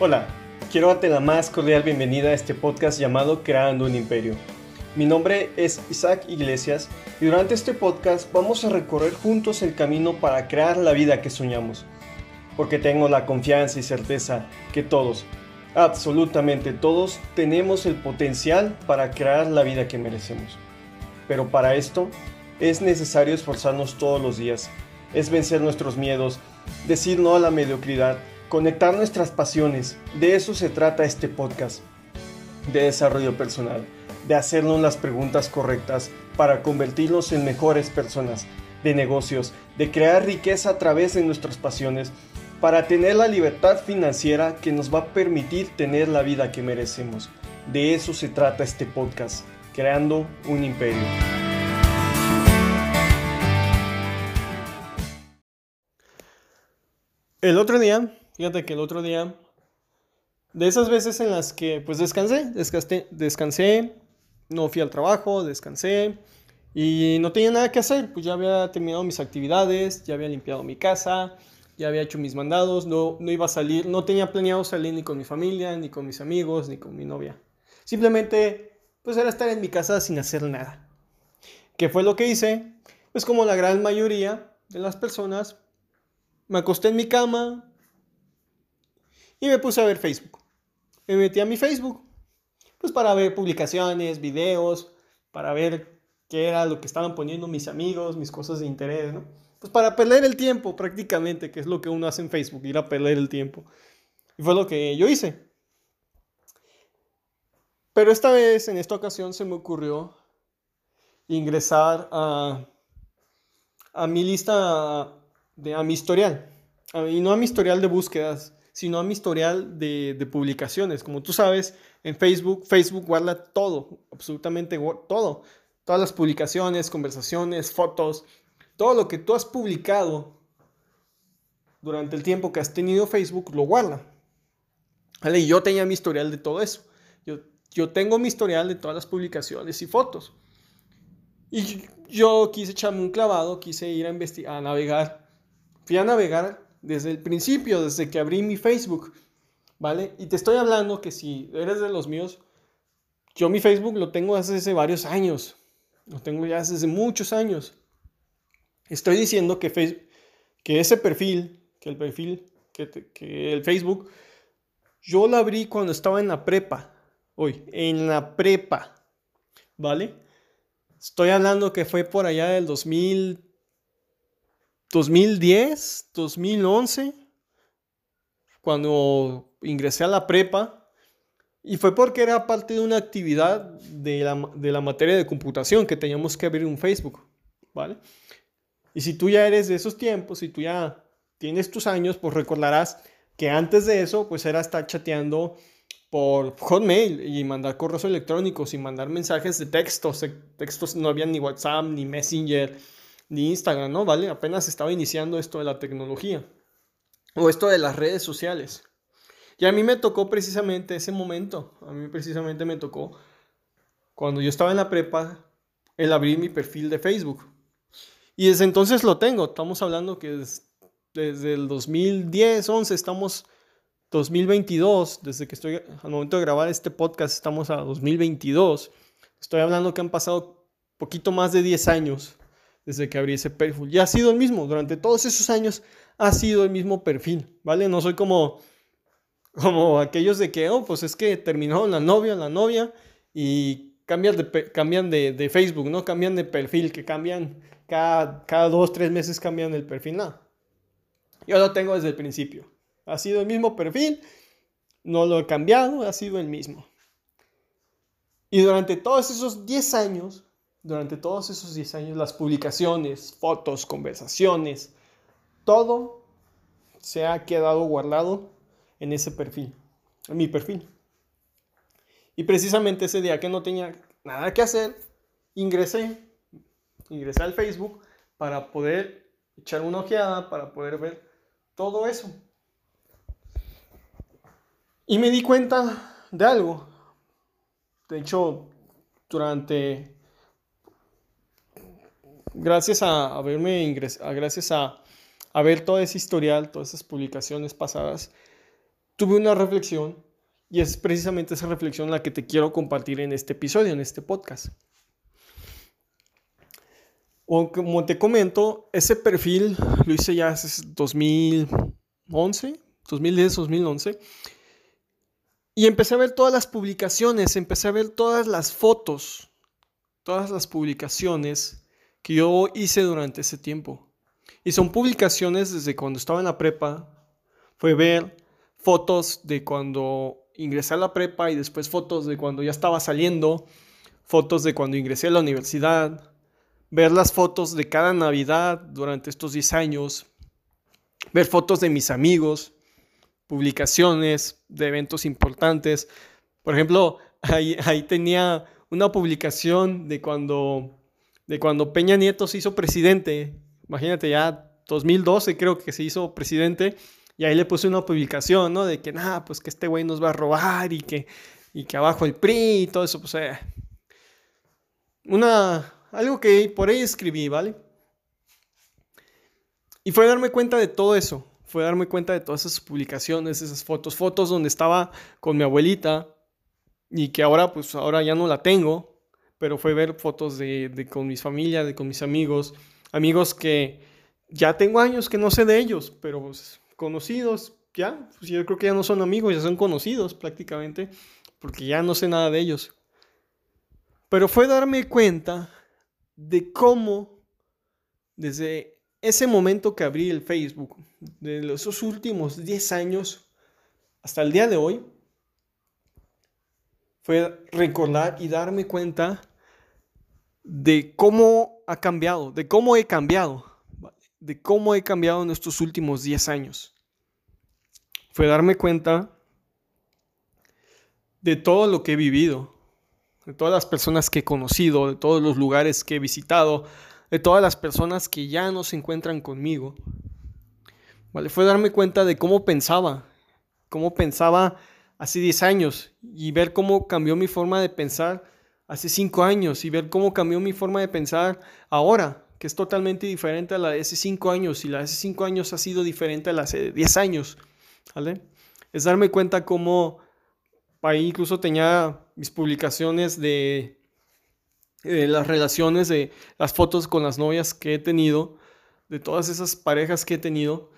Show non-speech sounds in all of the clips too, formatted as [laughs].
Hola, quiero darte la más cordial bienvenida a este podcast llamado Creando un Imperio. Mi nombre es Isaac Iglesias y durante este podcast vamos a recorrer juntos el camino para crear la vida que soñamos. Porque tengo la confianza y certeza que todos, absolutamente todos, tenemos el potencial para crear la vida que merecemos. Pero para esto es necesario esforzarnos todos los días, es vencer nuestros miedos, decir no a la mediocridad, conectar nuestras pasiones. De eso se trata este podcast, de desarrollo personal, de hacernos las preguntas correctas para convertirnos en mejores personas, de negocios, de crear riqueza a través de nuestras pasiones, para tener la libertad financiera que nos va a permitir tener la vida que merecemos. De eso se trata este podcast, creando un imperio. El otro día, fíjate que el otro día, de esas veces en las que pues descansé, descansé, descansé, no fui al trabajo, descansé y no tenía nada que hacer, pues ya había terminado mis actividades, ya había limpiado mi casa, ya había hecho mis mandados, no, no iba a salir, no tenía planeado salir ni con mi familia, ni con mis amigos, ni con mi novia. Simplemente pues era estar en mi casa sin hacer nada. ¿Qué fue lo que hice? Pues como la gran mayoría de las personas, me acosté en mi cama y me puse a ver Facebook. Me metí a mi Facebook, pues para ver publicaciones, videos, para ver qué era lo que estaban poniendo mis amigos, mis cosas de interés, ¿no? Pues para perder el tiempo prácticamente, que es lo que uno hace en Facebook, ir a perder el tiempo. Y fue lo que yo hice. Pero esta vez, en esta ocasión, se me ocurrió ingresar a, a mi lista de, a mi historial. Y no a mi historial de búsquedas, sino a mi historial de, publicaciones. Como tú sabes, en Facebook, Facebook guarda todo, absolutamente todo. Todas las publicaciones, conversaciones, fotos, todo lo que tú has publicado durante el tiempo que has tenido Facebook, lo guarda. Y yo tenía mi historial de todo eso. Yo, tengo mi historial de todas las publicaciones y fotos. Y yo quise echarme un clavado, quise ir a navegar Fui a navegar desde el principio, desde que abrí mi Facebook, ¿vale? Y te estoy hablando que si eres de los míos, yo mi Facebook lo tengo hace varios años, lo tengo ya hace muchos años. Estoy diciendo que, Facebook, que ese perfil, que el perfil, que, que el Facebook, yo lo abrí cuando estaba en la prepa, hoy, en la prepa, ¿vale? Estoy hablando que fue por allá del 2000 2010, 2011, cuando ingresé a la prepa, y fue porque era parte de una actividad de la, de la materia de computación que teníamos que abrir un Facebook, ¿vale? Y si tú ya eres de esos tiempos, si tú ya tienes tus años, pues recordarás que antes de eso, pues era estar chateando por Hotmail y mandar correos electrónicos y mandar mensajes de textos. Textos no había ni WhatsApp, ni Messenger, ni Instagram, ¿no? ¿Vale? Apenas estaba iniciando esto de la tecnología o esto de las redes sociales. Y a mí me tocó precisamente ese momento, a mí precisamente me tocó cuando yo estaba en la prepa, el abrir mi perfil de Facebook. Y desde entonces lo tengo, estamos hablando que desde el 2010, 11, estamos 2022, desde que estoy al momento de grabar este podcast, estamos a 2022. Estoy hablando que han pasado poquito más de 10 años desde que abrí ese perfil. Ya ha sido el mismo, durante todos esos años ha sido el mismo perfil, ¿vale? No soy como, como aquellos de que, oh, pues es que terminó la novia, la novia, y cambian de, cambian de, Facebook, ¿no? Cambian de perfil, que cambian cada, cada dos, tres meses cambian el perfil, no. Yo lo tengo desde el principio. Ha sido el mismo perfil, no lo he cambiado, ha sido el mismo. Y durante todos esos 10 años, durante todos esos 10 años, las publicaciones, fotos, conversaciones, todo se ha quedado guardado en ese perfil, en mi perfil. Y precisamente ese día que no tenía nada que hacer, ingresé, ingresé al Facebook para poder echar una ojeada, para poder ver todo eso. Y me di cuenta de algo. De hecho, durante gracias a haberme ingresado, gracias a, a ver todo ese historial, todas esas publicaciones pasadas, tuve una reflexión y es precisamente esa reflexión la que te quiero compartir en este episodio, en este podcast. O como te comento, ese perfil lo hice ya hace 2011, 2010, 2011. Y empecé a ver todas las publicaciones, empecé a ver todas las fotos, todas las publicaciones que yo hice durante ese tiempo. Y son publicaciones desde cuando estaba en la prepa. Fue ver fotos de cuando ingresé a la prepa y después fotos de cuando ya estaba saliendo, fotos de cuando ingresé a la universidad, ver las fotos de cada Navidad durante estos 10 años, ver fotos de mis amigos, publicaciones de eventos importantes. Por ejemplo, [laughs] ahí, ahí tenía una publicación de cuando, de cuando Peña Nieto se hizo presidente. Imagínate, ya 2012 creo que se hizo presidente. Y ahí le puse una publicación, ¿no? De que, nada, pues que este güey nos va a robar y que, y que abajo el PRI y todo eso, pues, eh, una, algo que por ahí escribí, ¿vale? Y fue darme cuenta de todo eso, fue darme cuenta de todas esas publicaciones, esas fotos, fotos donde estaba con mi abuelita y que ahora, pues, ahora ya no la tengo, pero fue ver fotos de, con mis familia, de con mis amigos, amigos que ya tengo años que no sé de ellos, pero pues, conocidos, ya, pues yo creo que ya no son amigos, ya son conocidos prácticamente, porque ya no sé nada de ellos. Pero fue darme cuenta de cómo desde ese momento que abrí el Facebook, de esos últimos 10 años hasta el día de hoy, fue recordar y darme cuenta de cómo ha cambiado, de cómo he cambiado de cómo he cambiado en estos últimos 10 años. Fue darme cuenta de todo lo que he vivido, de todas las personas que he conocido, de todos los lugares que he visitado, de todas las personas que ya no se encuentran conmigo. ¿Vale? Fue darme cuenta de cómo pensaba, cómo pensaba hace 10 años y ver cómo cambió mi forma de pensar hace 5 años y ver cómo cambió mi forma de pensar ahora, que es totalmente diferente a la de hace 5 años y la de hace 5 años ha sido diferente a la de hace 10 años. ¿vale? Es darme cuenta cómo ahí incluso tenía mis publicaciones de, las relaciones, de las fotos con las novias que he tenido, de todas esas parejas que he tenido.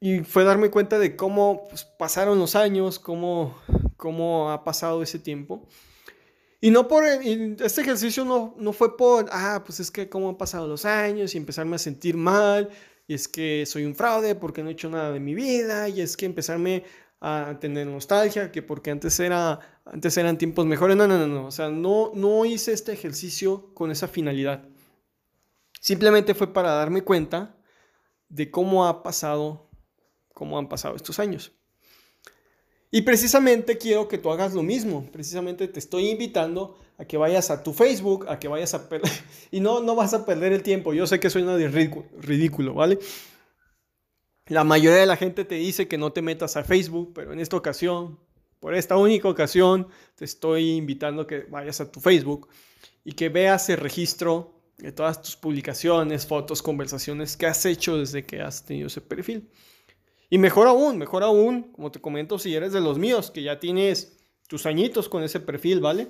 Y fue darme cuenta de cómo pues, pasaron los años, cómo, cómo ha pasado ese tiempo. Y no por, este ejercicio no, no fue por, ah, pues es que cómo han pasado los años y empezarme a sentir mal, y es que soy un fraude porque no he hecho nada de mi vida, y es que empezarme a tener nostalgia, que porque antes, era, antes eran tiempos mejores. No, no, no, no, o sea, no, no hice este ejercicio con esa finalidad. Simplemente fue para darme cuenta de cómo ha pasado, cómo han pasado estos años. Y precisamente quiero que tú hagas lo mismo. Precisamente te estoy invitando a que vayas a tu Facebook, a que vayas a. [laughs] Y no, no vas a perder el tiempo. Yo sé que suena de ridículo, ¿vale? La mayoría de la gente te dice que no te metas a Facebook, pero en esta ocasión, por esta única ocasión, te estoy invitando a que vayas a tu Facebook y que veas el registro de todas tus publicaciones, fotos, conversaciones que has hecho desde que has tenido ese perfil. Y mejor aún, mejor aún, como te comento, si eres de los míos, que ya tienes tus añitos con ese perfil, ¿vale?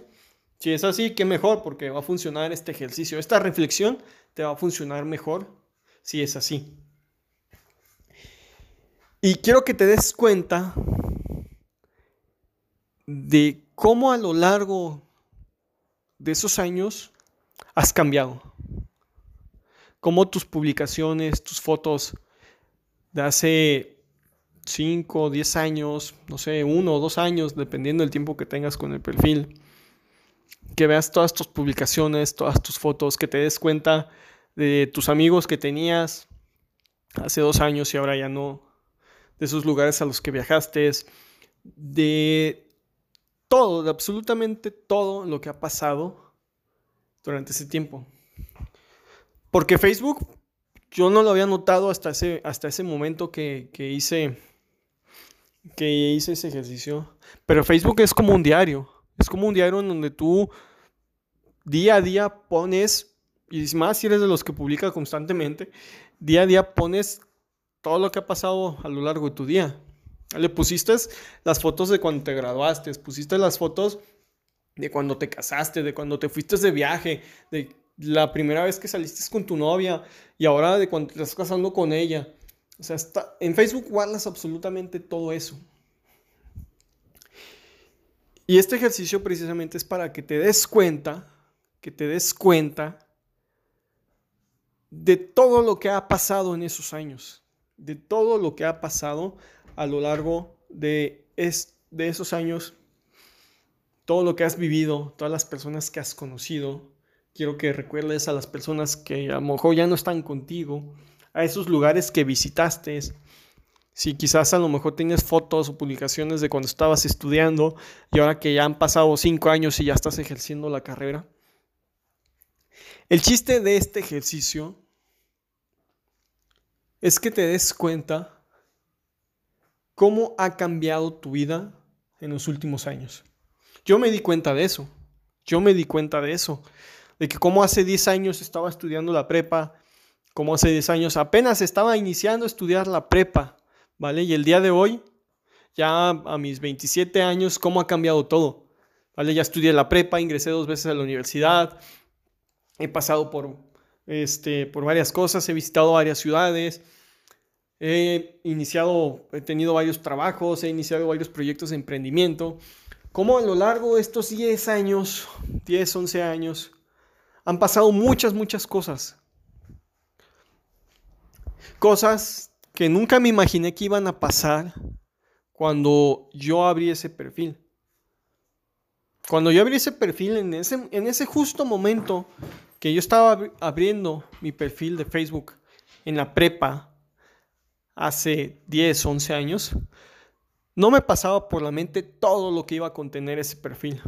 Si es así, qué mejor, porque va a funcionar este ejercicio. Esta reflexión te va a funcionar mejor si es así. Y quiero que te des cuenta de cómo a lo largo de esos años has cambiado. Cómo tus publicaciones, tus fotos de hace 5 o 10 años, no sé, uno o dos años, dependiendo del tiempo que tengas con el perfil, que veas todas tus publicaciones, todas tus fotos, que te des cuenta de tus amigos que tenías hace dos años y ahora ya no, de esos lugares a los que viajaste, de todo, de absolutamente todo lo que ha pasado durante ese tiempo. Porque Facebook yo no lo había notado hasta ese, hasta ese momento que, que hice que hice ese ejercicio. Pero Facebook es como un diario. Es como un diario en donde tú día a día pones, y más si eres de los que publica constantemente, día a día pones todo lo que ha pasado a lo largo de tu día. Le pusiste las fotos de cuando te graduaste, pusiste las fotos de cuando te casaste, de cuando te fuiste de viaje, de la primera vez que saliste con tu novia y ahora de cuando te estás casando con ella. O sea, está, en Facebook guardas absolutamente todo eso. Y este ejercicio precisamente es para que te des cuenta, que te des cuenta de todo lo que ha pasado en esos años, de todo lo que ha pasado a lo largo de, de esos años, todo lo que has vivido, todas las personas que has conocido. Quiero que recuerdes a las personas que a lo mejor ya no están contigo, a esos lugares que visitaste. Si quizás a lo mejor tienes fotos o publicaciones de cuando estabas estudiando y ahora que ya han pasado cinco años y ya estás ejerciendo la carrera. El chiste de este ejercicio es que te des cuenta cómo ha cambiado tu vida en los últimos años. Yo me di cuenta de eso. Yo me di cuenta de eso. De que como hace 10 años estaba estudiando la prepa, como hace 10 años apenas estaba iniciando a estudiar la prepa, ¿vale? Y el día de hoy, ya a mis 27 años, cómo ha cambiado todo. ¿Vale? Ya estudié la prepa, ingresé dos veces a la universidad, he pasado por, este, por varias cosas, he visitado varias ciudades, he iniciado, he tenido varios trabajos, he iniciado varios proyectos de emprendimiento. Como a lo largo de estos 10 años, 10, 11 años, han pasado muchas, muchas cosas. Cosas que nunca me imaginé que iban a pasar cuando yo abrí ese perfil. Cuando yo abrí ese perfil, en ese, en ese justo momento que yo estaba abriendo mi perfil de Facebook en la prepa, hace 10, 11 años, no me pasaba por la mente todo lo que iba a contener ese perfil.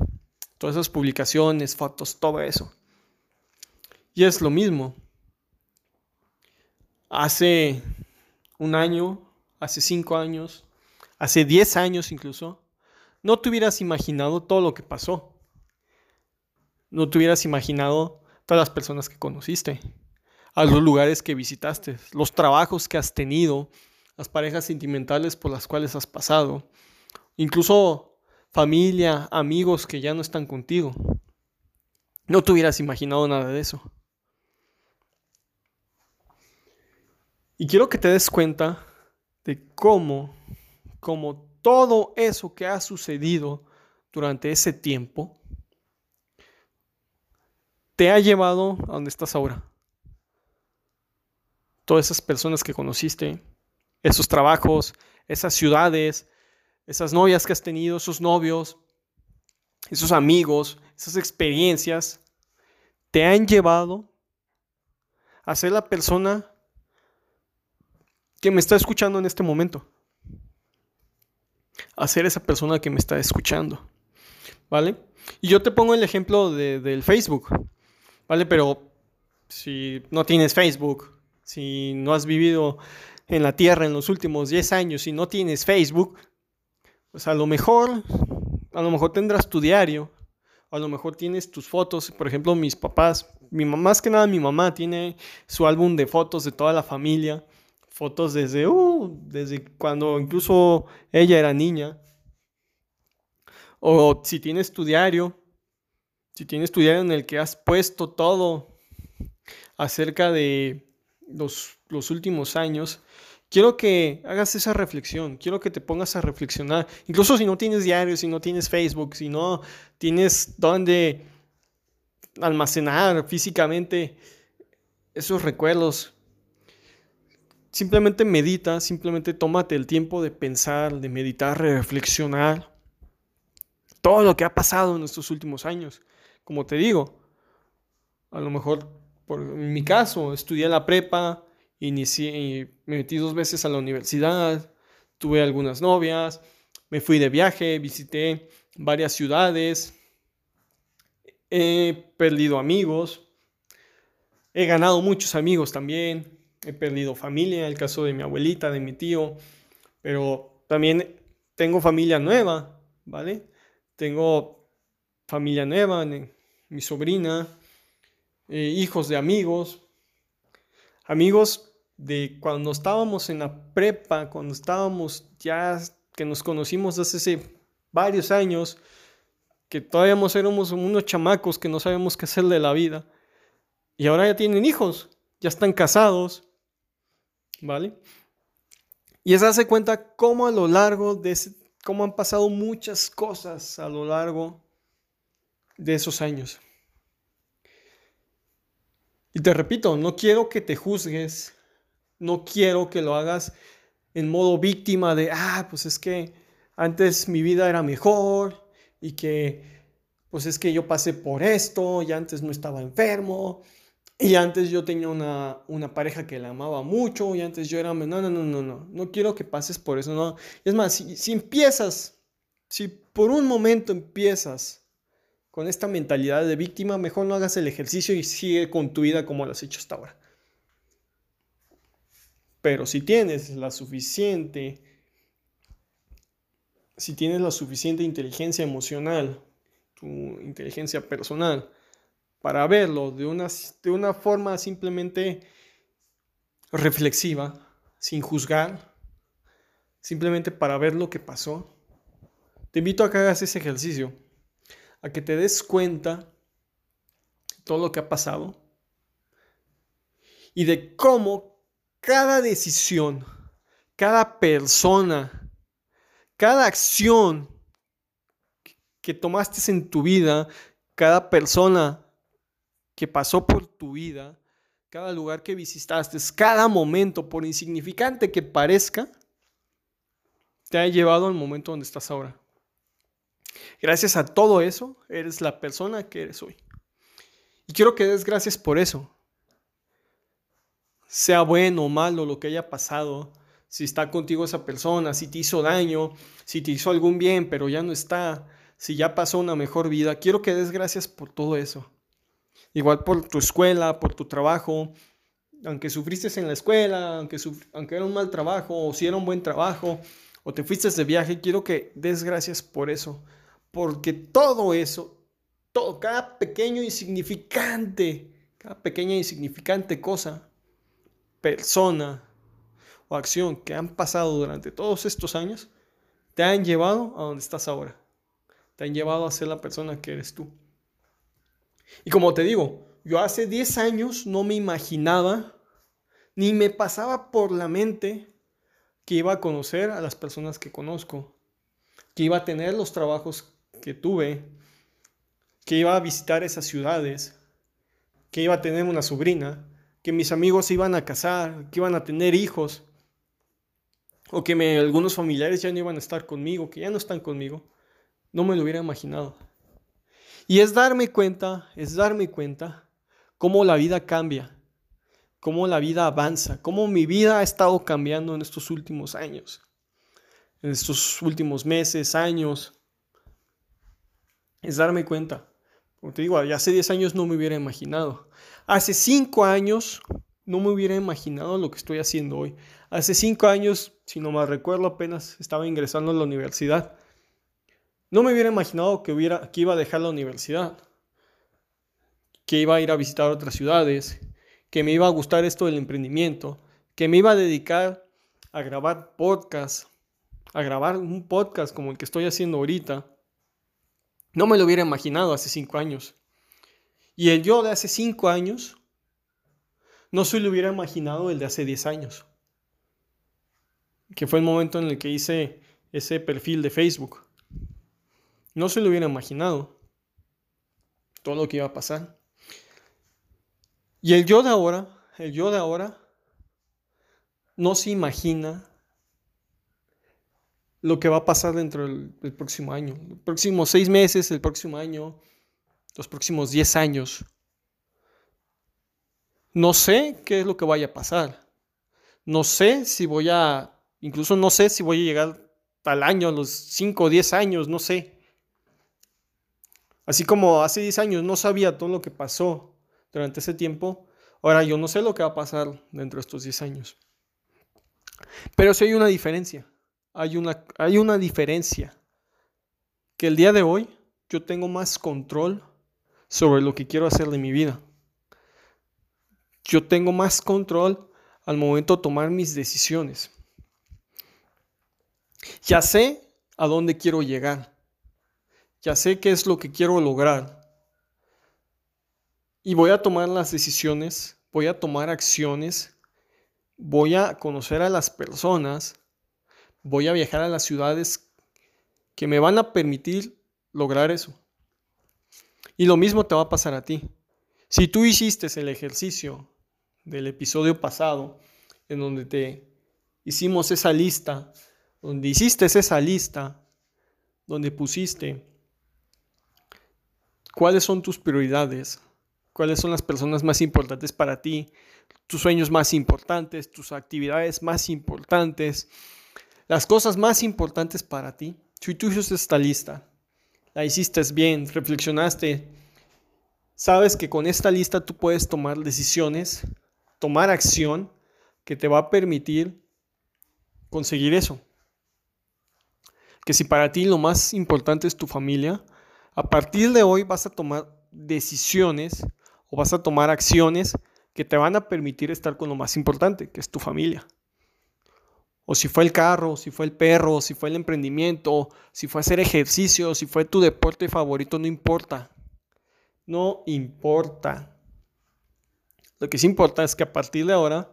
Todas esas publicaciones, fotos, todo eso. Y es lo mismo. Hace un año, hace cinco años, hace diez años incluso, no te hubieras imaginado todo lo que pasó. No te hubieras imaginado todas las personas que conociste, a los lugares que visitaste, los trabajos que has tenido, las parejas sentimentales por las cuales has pasado, incluso familia, amigos que ya no están contigo. No te hubieras imaginado nada de eso. Y quiero que te des cuenta de cómo, cómo todo eso que ha sucedido durante ese tiempo te ha llevado a donde estás ahora. Todas esas personas que conociste, esos trabajos, esas ciudades, esas novias que has tenido, esos novios, esos amigos, esas experiencias, te han llevado a ser la persona que me está escuchando en este momento. A ser esa persona que me está escuchando. ¿Vale? Y yo te pongo el ejemplo del Facebook. ¿Vale? Pero si no tienes Facebook, si no has vivido en la Tierra en los últimos 10 años y no tienes Facebook, pues a lo mejor, a lo mejor tendrás tu diario, a lo mejor tienes tus fotos, por ejemplo, mis papás, mi mamá, más que nada mi mamá tiene su álbum de fotos de toda la familia, fotos desde, uh, desde cuando incluso ella era niña. O si tienes tu diario, si tienes tu diario en el que has puesto todo acerca de los, los últimos años, quiero que hagas esa reflexión, quiero que te pongas a reflexionar, incluso si no tienes diario, si no tienes Facebook, si no tienes dónde almacenar físicamente esos recuerdos. Simplemente medita, simplemente tómate el tiempo de pensar, de meditar, reflexionar todo lo que ha pasado en estos últimos años. Como te digo, a lo mejor por, en mi caso, estudié la prepa, inicié, me metí dos veces a la universidad, tuve algunas novias, me fui de viaje, visité varias ciudades, he perdido amigos, he ganado muchos amigos también, he perdido familia, el caso de mi abuelita, de mi tío, pero también tengo familia nueva, ¿vale? Tengo familia nueva, mi sobrina, eh, hijos de amigos, amigos de cuando estábamos en la prepa, cuando estábamos ya que nos conocimos hace varios años, que todavía éramos unos chamacos que no sabemos qué hacer de la vida, y ahora ya tienen hijos, ya están casados, ¿vale? Y es darse cuenta cómo a lo largo de ese, cómo han pasado muchas cosas a lo largo de esos años. Y te repito, no quiero que te juzgues, no quiero que lo hagas en modo víctima de, ah, pues es que antes mi vida era mejor y que, pues es que yo pasé por esto y antes no estaba enfermo y antes yo tenía una, una pareja que la amaba mucho y antes yo era, no, no, no, no, no, no quiero que pases por eso, no. Es más, si, si empiezas, si por un momento empiezas con esta mentalidad de víctima, mejor no hagas el ejercicio y sigue con tu vida como lo has hecho hasta ahora. Pero si tienes la suficiente, si tienes la suficiente inteligencia emocional, tu inteligencia personal, para verlo de una, de una forma simplemente reflexiva, sin juzgar, simplemente para ver lo que pasó, te invito a que hagas ese ejercicio a que te des cuenta de todo lo que ha pasado y de cómo cada decisión, cada persona, cada acción que tomaste en tu vida, cada persona que pasó por tu vida, cada lugar que visitaste, cada momento, por insignificante que parezca, te ha llevado al momento donde estás ahora. Gracias a todo eso, eres la persona que eres hoy. Y quiero que des gracias por eso. Sea bueno o malo lo que haya pasado, si está contigo esa persona, si te hizo daño, si te hizo algún bien, pero ya no está, si ya pasó una mejor vida, quiero que des gracias por todo eso. Igual por tu escuela, por tu trabajo, aunque sufriste en la escuela, aunque, aunque era un mal trabajo, o si era un buen trabajo, o te fuiste de viaje, quiero que des gracias por eso porque todo eso, todo, cada pequeño insignificante, cada pequeña insignificante cosa, persona o acción que han pasado durante todos estos años, te han llevado a donde estás ahora. Te han llevado a ser la persona que eres tú. Y como te digo, yo hace 10 años no me imaginaba, ni me pasaba por la mente que iba a conocer a las personas que conozco, que iba a tener los trabajos que tuve, que iba a visitar esas ciudades, que iba a tener una sobrina, que mis amigos iban a casar, que iban a tener hijos, o que algunos familiares ya no iban a estar conmigo, que ya no están conmigo, no me lo hubiera imaginado. Y es darme cuenta, es darme cuenta cómo la vida cambia, cómo la vida avanza, cómo mi vida ha estado cambiando en estos últimos años, en estos últimos meses, años, es darme cuenta. Como te digo, hace 10 años no me hubiera imaginado. Hace 5 años no me hubiera imaginado lo que estoy haciendo hoy. Hace 5 años, si no me recuerdo, apenas estaba ingresando a la universidad. No me hubiera imaginado que, iba a dejar la universidad, que iba a ir a visitar otras ciudades, que me iba a gustar esto del emprendimiento, que me iba a dedicar a grabar podcasts, a grabar un podcast como el que estoy haciendo ahorita no me lo hubiera imaginado hace cinco años. Y el yo de hace cinco años no se lo hubiera imaginado el de hace diez años. Que fue el momento en el que hice ese perfil de Facebook. No se lo hubiera imaginado todo lo que iba a pasar. Y el yo de ahora, el yo de ahora, no se imagina lo que va a pasar dentro del, próximo año, los próximos seis meses, el próximo año, los próximos diez años. No sé qué es lo que vaya a pasar. No sé si voy a, incluso no sé si voy a llegar al año, a los cinco o diez años, no sé. Así como hace diez años no sabía todo lo que pasó durante ese tiempo, ahora yo no sé lo que va a pasar dentro de estos diez años. Pero sí hay una diferencia hay una, hay una diferencia. Que el día de hoy yo tengo más control sobre lo que quiero hacer de mi vida. Yo tengo más control al momento de tomar mis decisiones. Ya sé a dónde quiero llegar. Ya sé qué es lo que quiero lograr. Y voy a tomar las decisiones, voy a tomar acciones, voy a conocer a las personas, voy a viajar a las ciudades que me van a permitir lograr eso. Y lo mismo te va a pasar a ti. Si tú hiciste el ejercicio del episodio pasado, en donde te hicimos esa lista, donde hiciste esa lista, donde pusiste cuáles son tus prioridades, cuáles son las personas más importantes para ti, tus sueños más importantes, tus actividades más importantes, las cosas más importantes para ti. Si tú hiciste esta lista, la hiciste bien, reflexionaste, sabes que con esta lista tú puedes tomar decisiones, tomar acción que te va a permitir conseguir eso. Que si para ti lo más importante es tu familia, a partir de hoy vas a tomar decisiones o vas a tomar acciones que te van a permitir estar con lo más importante, que es tu familia. O si fue el carro, si fue el perro, si fue el emprendimiento, si fue hacer ejercicio, si fue tu deporte favorito, no importa. No importa. Lo que sí importa es que a partir de ahora,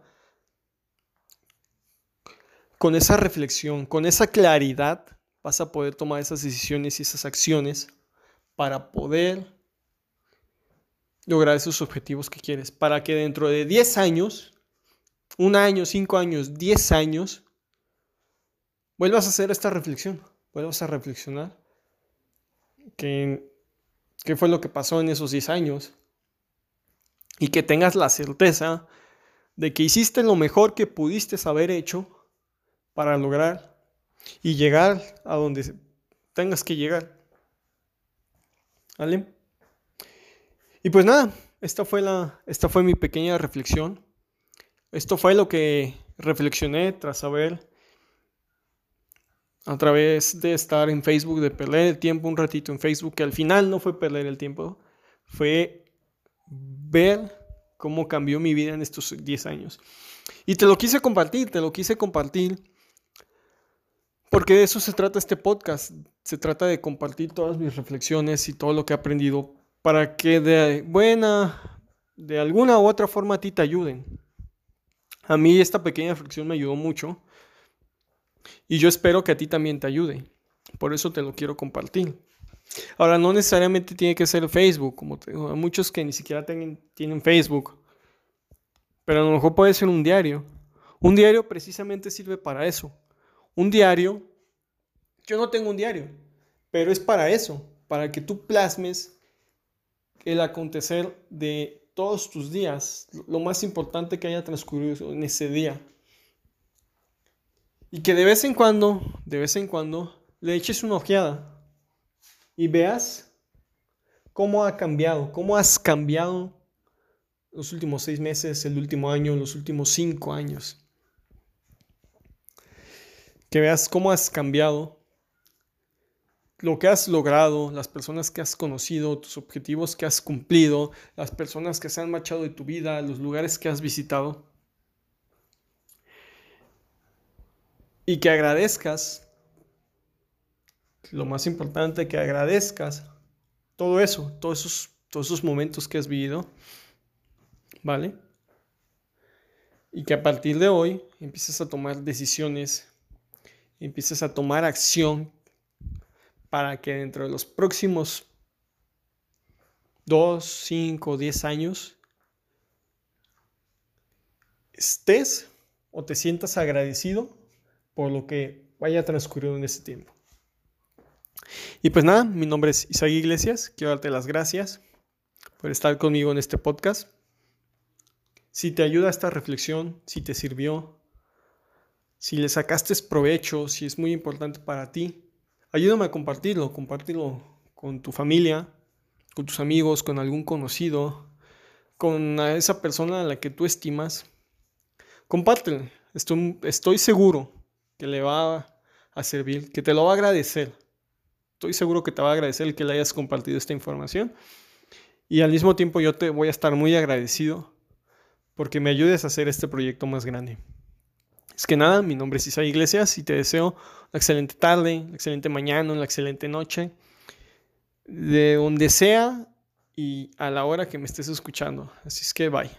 con esa reflexión, con esa claridad, vas a poder tomar esas decisiones y esas acciones para poder lograr esos objetivos que quieres. Para que dentro de 10 años, un año, 5 años, 10 años, vuelvas a hacer esta reflexión, vuelvas a reflexionar qué fue lo que pasó en esos 10 años y que tengas la certeza de que hiciste lo mejor que pudiste haber hecho para lograr y llegar a donde tengas que llegar. ¿Vale? Y pues nada, esta fue, la, esta fue mi pequeña reflexión. Esto fue lo que reflexioné tras saber a través de estar en Facebook, de perder el tiempo un ratito en Facebook, que al final no fue perder el tiempo, fue ver cómo cambió mi vida en estos 10 años. Y te lo quise compartir, te lo quise compartir, porque de eso se trata este podcast. Se trata de compartir todas mis reflexiones y todo lo que he aprendido para que de buena, de alguna u otra forma a ti te ayuden. A mí esta pequeña reflexión me ayudó mucho y yo espero que a ti también te ayude. Por eso te lo quiero compartir. Ahora, no necesariamente tiene que ser Facebook, como te hay muchos que ni siquiera tienen, tienen Facebook, pero a lo mejor puede ser un diario. Un diario precisamente sirve para eso. Un diario, yo no tengo un diario, pero es para eso, para que tú plasmes el acontecer de todos tus días, lo más importante que haya transcurrido en ese día. Y que de vez en cuando, de vez en cuando, le eches una ojeada y veas cómo ha cambiado, cómo has cambiado los últimos seis meses, el último año, los últimos cinco años. Que veas cómo has cambiado, lo que has logrado, las personas que has conocido, tus objetivos que has cumplido, las personas que se han marchado de tu vida, los lugares que has visitado. y que agradezcas, lo más importante, que agradezcas todo eso, todos esos, todos esos momentos que has vivido, ¿vale? Y que a partir de hoy empieces a tomar decisiones, empieces a tomar acción para que dentro de los próximos 2, 5, 10 años estés o te sientas agradecido por lo que vaya transcurrido en ese tiempo. Y pues nada, mi nombre es Isaac Iglesias, quiero darte las gracias por estar conmigo en este podcast. Si te ayuda esta reflexión, si te sirvió, si le sacaste provecho, si es muy importante para ti, ayúdame a compartirlo, compártelo con tu familia, con tus amigos, con algún conocido, con esa persona a la que tú estimas. Compártelo, estoy, estoy seguro que le va a servir, que te lo va a agradecer. Estoy seguro que te va a agradecer el que le hayas compartido esta información. Y al mismo tiempo yo te voy a estar muy agradecido porque me ayudes a hacer este proyecto más grande. Es que nada, mi nombre es Isa Iglesias y te deseo una excelente tarde, una excelente mañana, una excelente noche, de donde sea y a la hora que me estés escuchando. Así es que bye.